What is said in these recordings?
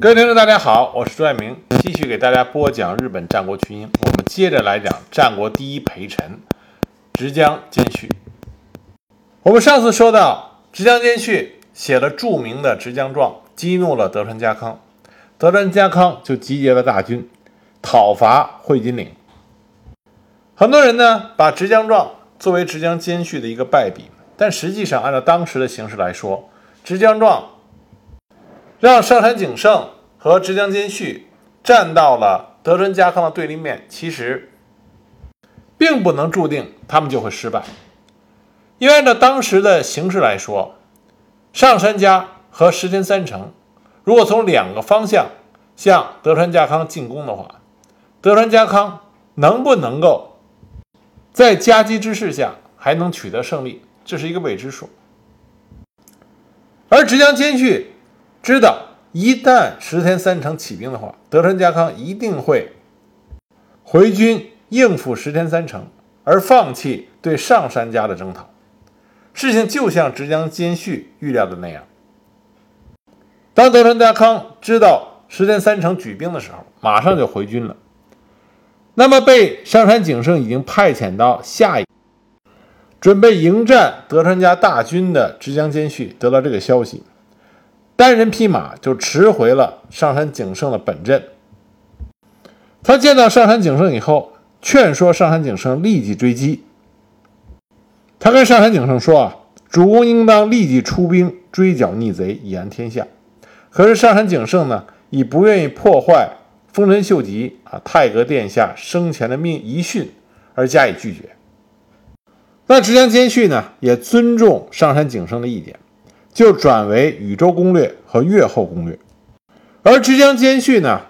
各位听众，大家好，我是朱爱明，继续给大家播讲日本战国群英。我们接着来讲战国第一陪臣直江兼续。我们上次说到，直江兼续写了著名的《直江传》，激怒了德川家康，德川家康就集结了大军讨伐会津岭。很多人呢把《直江传》作为直江兼续的一个败笔，但实际上按照当时的形势来说，《直江传》让上杉景胜和直江兼续站到了德川家康的对立面，其实并不能注定他们就会失败，因为按照当时的形势来说，上杉家和石田三成如果从两个方向向德川家康进攻的话，德川家康能不能够？在夹击之势下还能取得胜利，这是一个未知数。而直江兼续知道，一旦石田三成起兵的话，德川家康一定会回军应付石田三成，而放弃对上杉家的征讨。事情就像直江兼续预料的那样，当德川家康知道石田三成举兵的时候，马上就回军了。那么，被上杉景胜已经派遣到下一，准备迎战德川家大军的直江兼续得到这个消息，单人匹马就驰回了上杉景胜的本阵。他见到上杉景胜以后，劝说上杉景胜立即追击。他跟上杉景胜说：“啊，主公应当立即出兵追剿逆贼，以安天下。”可是上杉景胜呢，以不愿意破坏。丰臣秀吉啊，太阁殿下生前的命遗训而加以拒绝。那直江兼续呢，也尊重上杉景胜的意见，就转为宇宙攻略和越后攻略。而直江兼续呢，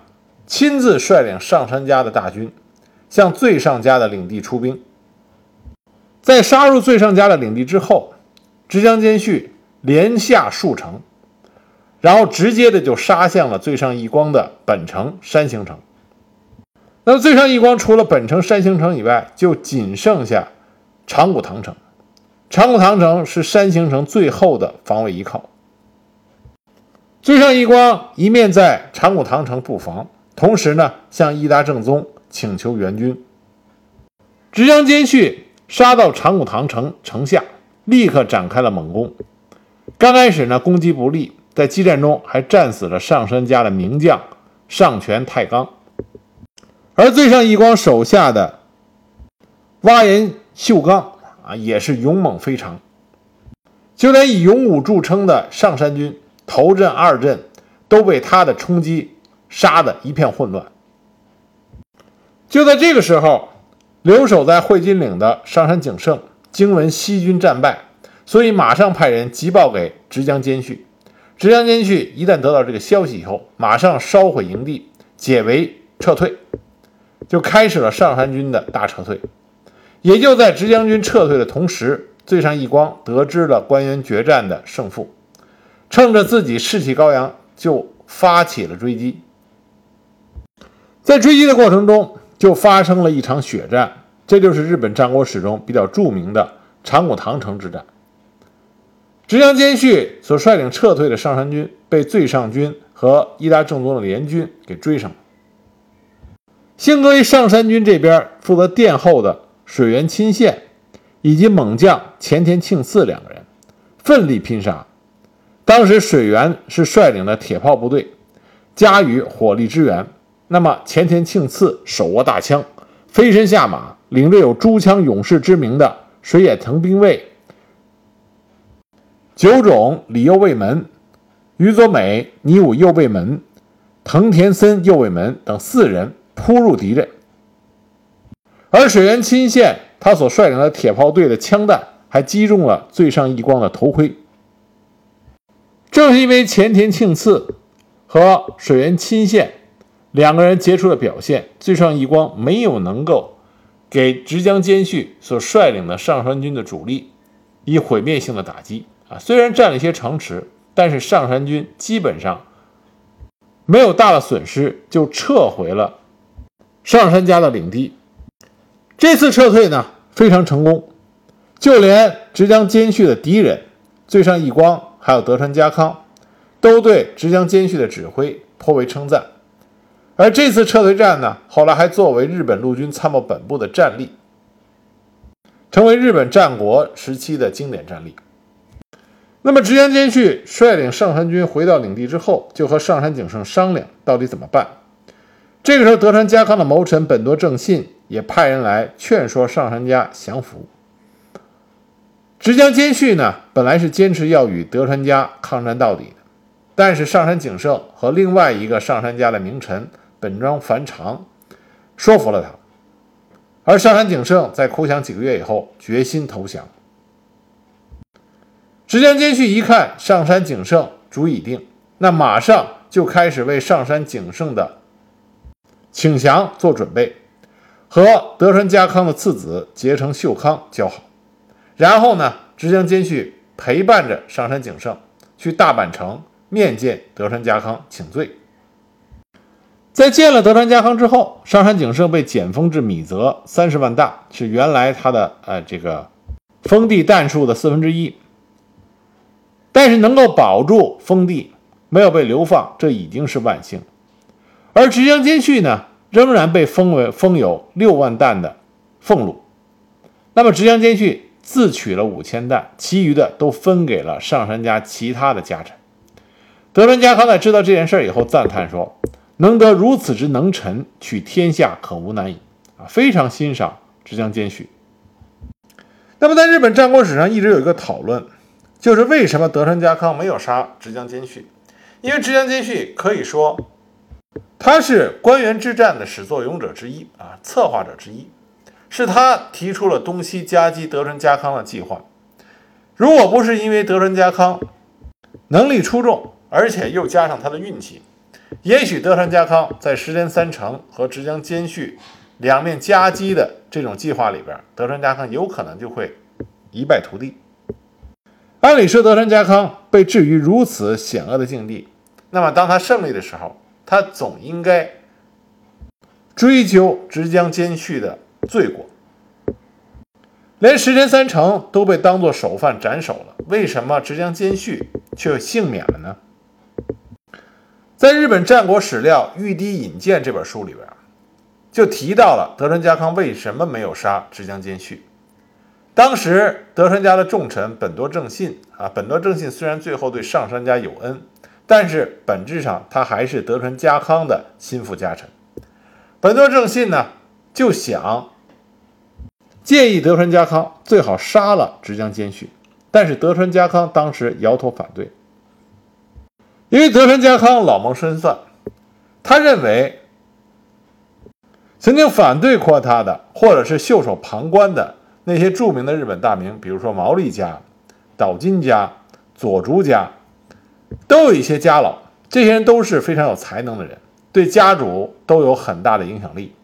亲自率领上杉家的大军，向最上家的领地出兵。在杀入最上家的领地之后，直江兼续连下数城。然后直接的就杀向了最上义光的本城山形城。那么最上义光除了本城山形城以外，就仅剩下长谷堂城。长谷堂城是山形城最后的防卫依靠。最上义光一面在长谷堂城布防，同时呢向伊达正宗请求援军。直江兼续杀到长谷堂城城下，立刻展开了猛攻。刚开始呢攻击不利。在激战中，还战死了上杉家的名将上泉太纲，而最上义光手下的蛙岩秀刚啊，也是勇猛非常。就连以勇武著称的上杉军头阵、二阵都被他的冲击杀得一片混乱。就在这个时候，留守在会津岭的上杉景胜惊闻西军战败，所以马上派人急报给直江兼续。直江兼续一旦得到这个消息以后，马上烧毁营地，解围撤退，就开始了上杉军的大撤退。也就在直江军撤退的同时，最上义光得知了关原决战的胜负，趁着自己士气高扬，就发起了追击。在追击的过程中，就发生了一场血战，这就是日本战国史中比较著名的长谷堂城之战。直江兼续所率领撤退的上杉军被最上军和伊达正宗的联军给追上了。幸亏上杉军这边负责殿后的水原亲宪以及猛将前田庆次两个人奋力拼杀。当时水原是率领的铁炮部队加予火力支援，那么前田庆次手握大枪，飞身下马，领着有“珠枪勇士”之名的水野藤兵卫。九种李右卫门、于佐美、尼武右卫门、藤田森右卫门等四人扑入敌阵，而水原亲宪他所率领的铁炮队的枪弹还击中了最上义光的头盔。正是因为前田庆次和水原亲宪两个人杰出的表现，最上义光没有能够给直江兼续所率领的上杉军的主力以毁灭性的打击。啊，虽然占了一些城池，但是上杉军基本上没有大的损失，就撤回了上杉家的领地。这次撤退呢非常成功，就连直江兼续的敌人最上义光，还有德川家康，都对直江兼续的指挥颇为称赞。而这次撤退战呢，后来还作为日本陆军参谋本部的战例，成为日本战国时期的经典战例。那么，直江兼续率领上杉军回到领地之后，就和上杉景胜商量到底怎么办。这个时候，德川家康的谋臣本多正信也派人来劝说上杉家降服。直江兼续呢，本来是坚持要与德川家抗战到底的，但是上杉景胜和另外一个上杉家的名臣。本庄繁长说服了他，而上杉景胜在哭降几个月以后，决心投降。直江兼续一看上杉景胜主已定，那马上就开始为上杉景胜的请降做准备，和德川家康的次子结成秀康交好。然后呢，直江兼续陪伴着上杉景胜去大阪城面见德川家康请罪。在见了德川家康之后，上杉景胜被减封至米泽三十万大，是原来他的呃这个封地弹数的四分之一。但是能够保住封地，没有被流放，这已经是万幸。而直江兼续呢，仍然被封为封有六万担的俸禄。那么直江兼续自取了五千担，其余的都分给了上杉家其他的家臣。德川家康在知道这件事以后，赞叹说。能得如此之能臣，取天下可无难矣！啊，非常欣赏直江兼续。那么，在日本战国史上一直有一个讨论，就是为什么德川家康没有杀直江兼续？因为直江兼续可以说他是关原之战的始作俑者之一啊，策划者之一，是他提出了东西夹击德川家康的计划。如果不是因为德川家康能力出众，而且又加上他的运气。也许德川家康在石田三成和直江兼续两面夹击的这种计划里边，德川家康有可能就会一败涂地。按理说，德川家康被置于如此险恶的境地，那么当他胜利的时候，他总应该追究直江兼续的罪过。连石田三成都被当作首犯斩首了，为什么直江兼续却幸免了呢？在日本战国史料《御堤引荐》这本书里边，就提到了德川家康为什么没有杀直江兼续。当时德川家的重臣本多正信啊，本多正信虽然最后对上杉家有恩，但是本质上他还是德川家康的心腹家臣。本多正信呢，就想建议德川家康最好杀了直江兼续，但是德川家康当时摇头反对。因为德川家康老谋深算，他认为曾经反对过他的，或者是袖手旁观的那些著名的日本大名，比如说毛利家、岛津家、佐竹家，都有一些家老，这些人都是非常有才能的人，对家主都有很大的影响力。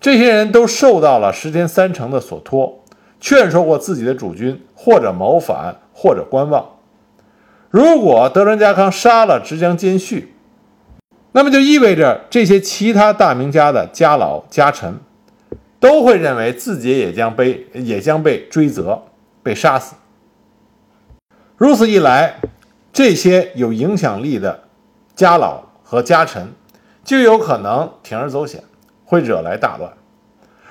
这些人都受到了石田三成的所托，劝说过自己的主君，或者谋反，或者观望。如果德川家康杀了直江兼续，那么就意味着这些其他大名家的家老家臣都会认为自己也将被也将被追责、被杀死。如此一来，这些有影响力的家老和家臣就有可能铤而走险，会惹来大乱。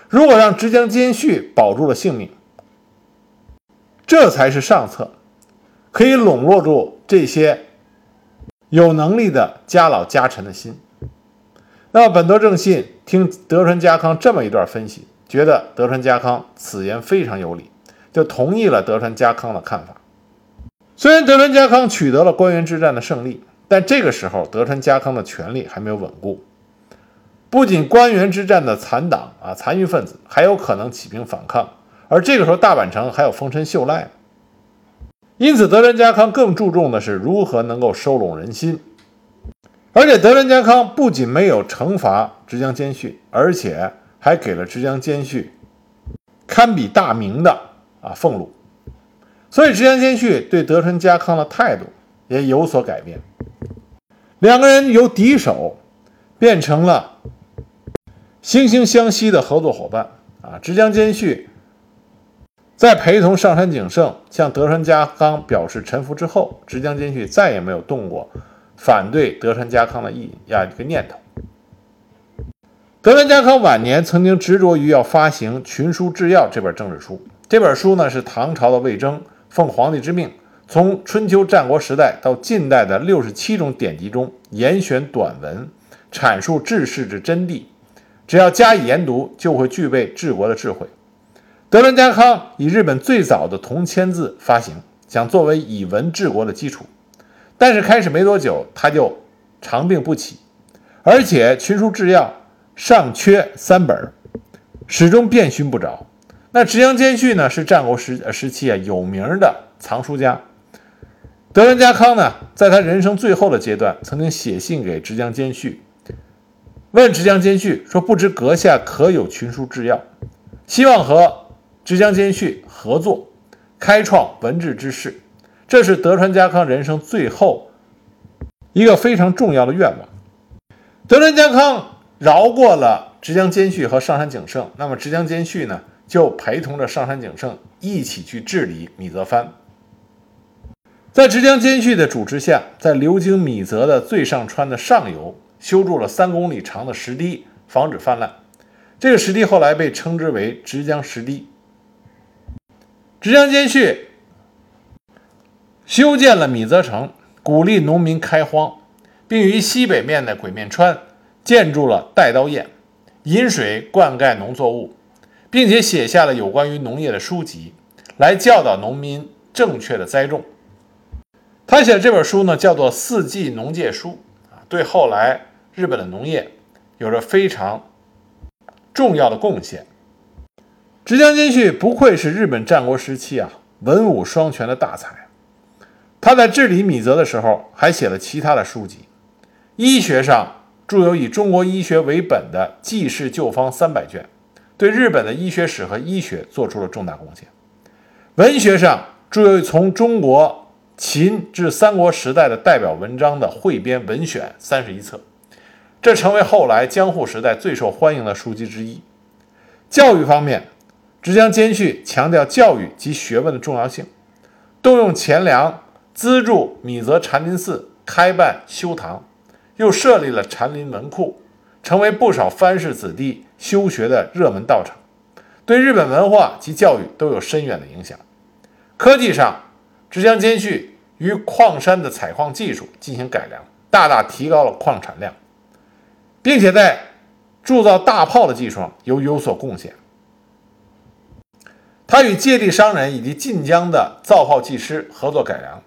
如果让直江兼续保住了性命，这才是上策。可以笼络住这些有能力的家老家臣的心。那么本多正信听德川家康这么一段分析，觉得德川家康此言非常有理，就同意了德川家康的看法。虽然德川家康取得了关原之战的胜利，但这个时候德川家康的权力还没有稳固，不仅关原之战的残党啊残余分子还有可能起兵反抗，而这个时候大阪城还有丰臣秀赖。因此，德川家康更注重的是如何能够收拢人心，而且德川家康不仅没有惩罚直江兼续，而且还给了直江兼续堪比大名的啊俸禄，所以直江兼续对德川家康的态度也有所改变，两个人由敌手变成了惺惺相惜的合作伙伴啊，直江兼续。在陪同上杉景胜向德川家康表示臣服之后，直江兼续再也没有动过反对德川家康的意呀一个念头。德川家康晚年曾经执着于要发行《群书治要》这本政治书。这本书呢是唐朝的魏征奉皇帝之命，从春秋战国时代到近代的六十七种典籍中严选短文，阐述治世之真谛。只要加以研读，就会具备治国的智慧。德伦家康以日本最早的铜签字发行，想作为以文治国的基础。但是开始没多久，他就长病不起，而且《群书治要》尚缺三本，始终遍寻不着。那直江兼续呢，是战国时时期啊有名的藏书家。德川家康呢，在他人生最后的阶段，曾经写信给直江兼续，问直江兼续说：“不知阁下可有《群书制药》？希望和直江兼续合作，开创文治之事。”这是德川家康人生最后一个非常重要的愿望。德川家康饶过了直江兼续和上杉景胜，那么直江兼续呢，就陪同着上杉景胜一起去治理米泽藩。在直江兼续的主持下，在流经米泽的最上川的上游修筑了三公里长的石堤，防止泛滥。这个石堤后来被称之为直江石堤。直江兼续。修建了米泽城，鼓励农民开荒，并于西北面的鬼面川建筑了带刀堰，引水灌溉农作物，并且写下了有关于农业的书籍，来教导农民正确的栽种。他写的这本书呢，叫做《四季农界书》啊，对后来日本的农业有着非常重要的贡献。直江兼续不愧是日本战国时期啊文武双全的大才。他在治理米泽的时候，还写了其他的书籍。医学上著有以中国医学为本的《济世救方》三百卷，对日本的医学史和医学做出了重大贡献。文学上著有从中国秦至三国时代的代表文章的汇编文选三十一册，这成为后来江户时代最受欢迎的书籍之一。教育方面，直江兼续强调教育及学问的重要性，动用钱粮。资助米泽禅林寺开办修堂，又设立了禅林文库，成为不少藩士子弟修学的热门道场，对日本文化及教育都有深远的影响。科技上，直江兼续与矿山的采矿技术进行改良，大大提高了矿产量，并且在铸造大炮的技术上有有所贡献。他与借地商人以及晋江的造炮技师合作改良。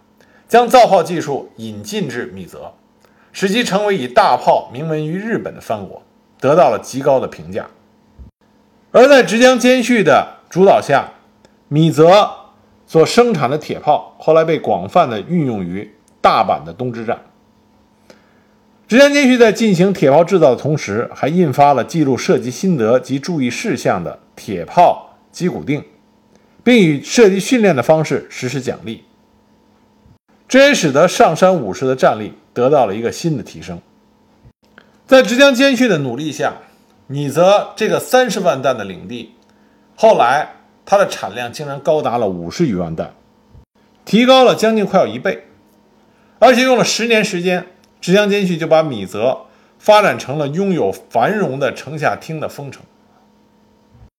将造炮技术引进至米泽，使其成为以大炮名闻于日本的藩国，得到了极高的评价。而在直江兼续的主导下，米泽所生产的铁炮后来被广泛的运用于大阪的东之战。直江兼续在进行铁炮制造的同时，还印发了记录射击心得及注意事项的《铁炮击鼓定》，并以射击训练的方式实施奖励。这也使得上山武士的战力得到了一个新的提升。在直江兼续的努力下，米泽这个三十万担的领地，后来它的产量竟然高达了五十余万担，提高了将近快要一倍。而且用了十年时间，直江兼续就把米泽发展成了拥有繁荣的城下町的丰城。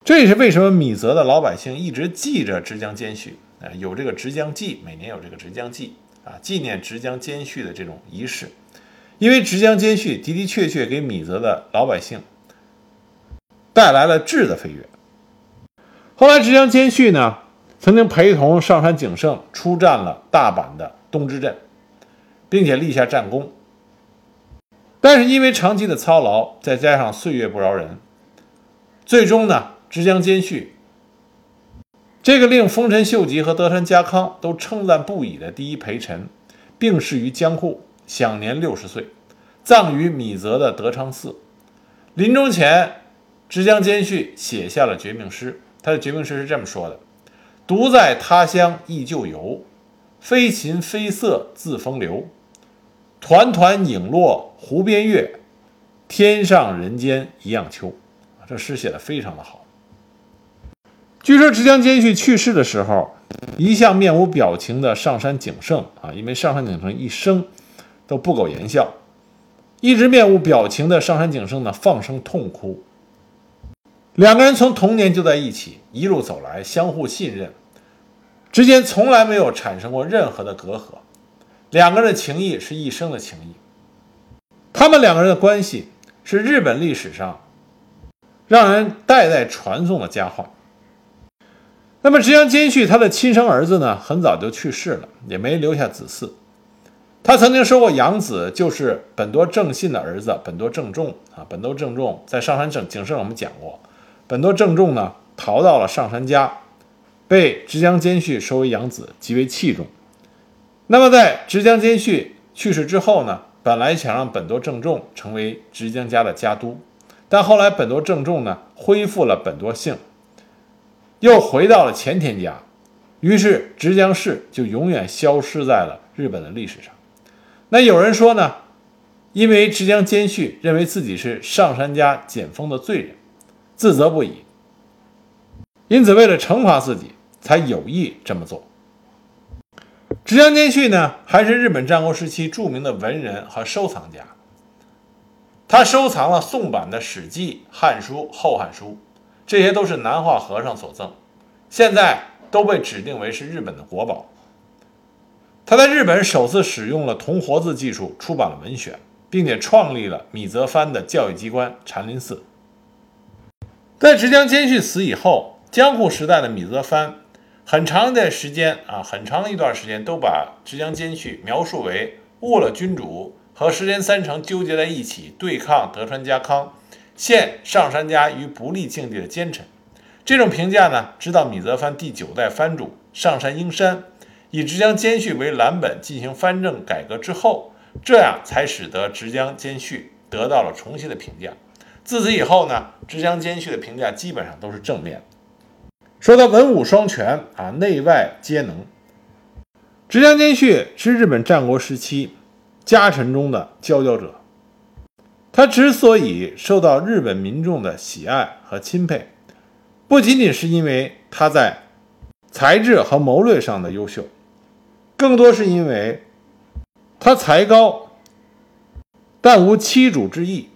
这也是为什么米泽的老百姓一直记着直江兼续，啊，有这个直江祭，每年有这个直江祭。啊，纪念直江兼续的这种仪式，因为直江兼续的的确确给米泽的老百姓带来了质的飞跃。后来，直江兼续呢，曾经陪同上杉景胜出战了大阪的东之阵，并且立下战功。但是因为长期的操劳，再加上岁月不饶人，最终呢，直江兼续。这个令丰臣秀吉和德川家康都称赞不已的第一陪臣，病逝于江户，享年六十岁，葬于米泽的德昌寺。临终前，直江兼续写下了绝命诗。他的绝命诗是这么说的：“独在他乡忆旧游，飞禽飞色自风流。团团影落湖边月，天上人间一样秋。”这诗写的非常的好。据说直江兼续去世的时候，一向面无表情的上杉景胜啊，因为上杉景胜一生都不苟言笑。一直面无表情的上杉景胜呢，放声痛哭。两个人从童年就在一起，一路走来，相互信任，之间从来没有产生过任何的隔阂。两个人的情谊是一生的情谊。他们两个人的关系是日本历史上让人代代传颂的佳话。那么，直江兼续他的亲生儿子呢，很早就去世了，也没留下子嗣。他曾经说过，养子就是本多正信的儿子本多正重啊。本多正重在上山正景胜我们讲过，本多正重呢逃到了上山家，被直江兼续收为养子，极为器重。那么在直江兼续去世之后呢，本来想让本多正重成为直江家的家督，但后来本多正重呢恢复了本多姓，又回到了前田家，于是直江氏就永远消失在了日本的历史上。那有人说呢，因为直江兼续认为自己是上杉家减封的罪人，自责不已，因此为了惩罚自己，才有意这么做。直江兼续呢，还是日本战国时期著名的文人和收藏家。他收藏了宋版的《史记》《汉书》《后汉书》，这些都是南化和尚所赠，现在都被指定为是日本的国宝。他在日本首次使用了铜活字技术出版了文选，并且创立了米泽藩的教育机关禅林寺。在直江兼续死以后，江户时代的米泽藩很长一段时间啊，很长一段时间都把直江兼续描述为误了君主和石田三成纠结在一起对抗德川家康，陷上杉家于不利境地的奸臣。这种评价呢，直到米泽藩第九代藩主上杉英山。以直江兼续为蓝本进行藩政改革之后，这样才使得直江兼续得到了重新的评价。自此以后呢，直江兼续的评价基本上都是正面。说他文武双全啊，内外皆能。直江兼续是日本战国时期家臣中的佼佼者。他之所以受到日本民众的喜爱和钦佩，不仅仅是因为他在才智和谋略上的优秀。更多是因为他才高，但无欺主之意；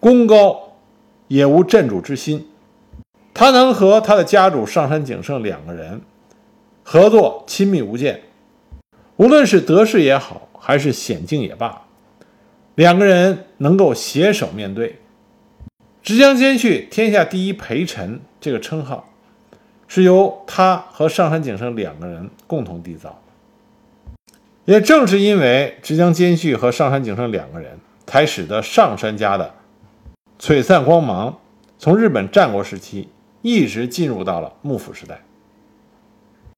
功高，也无镇主之心。他能和他的家主上杉景胜两个人合作亲密无间，无论是得势也好，还是险境也罢，两个人能够携手面对。直江兼续“天下第一陪臣”这个称号，是由他和上杉景胜两个人共同缔造。也正是因为直江兼续和上杉景胜两个人，才使得上杉家的璀璨光芒从日本战国时期一直进入到了幕府时代。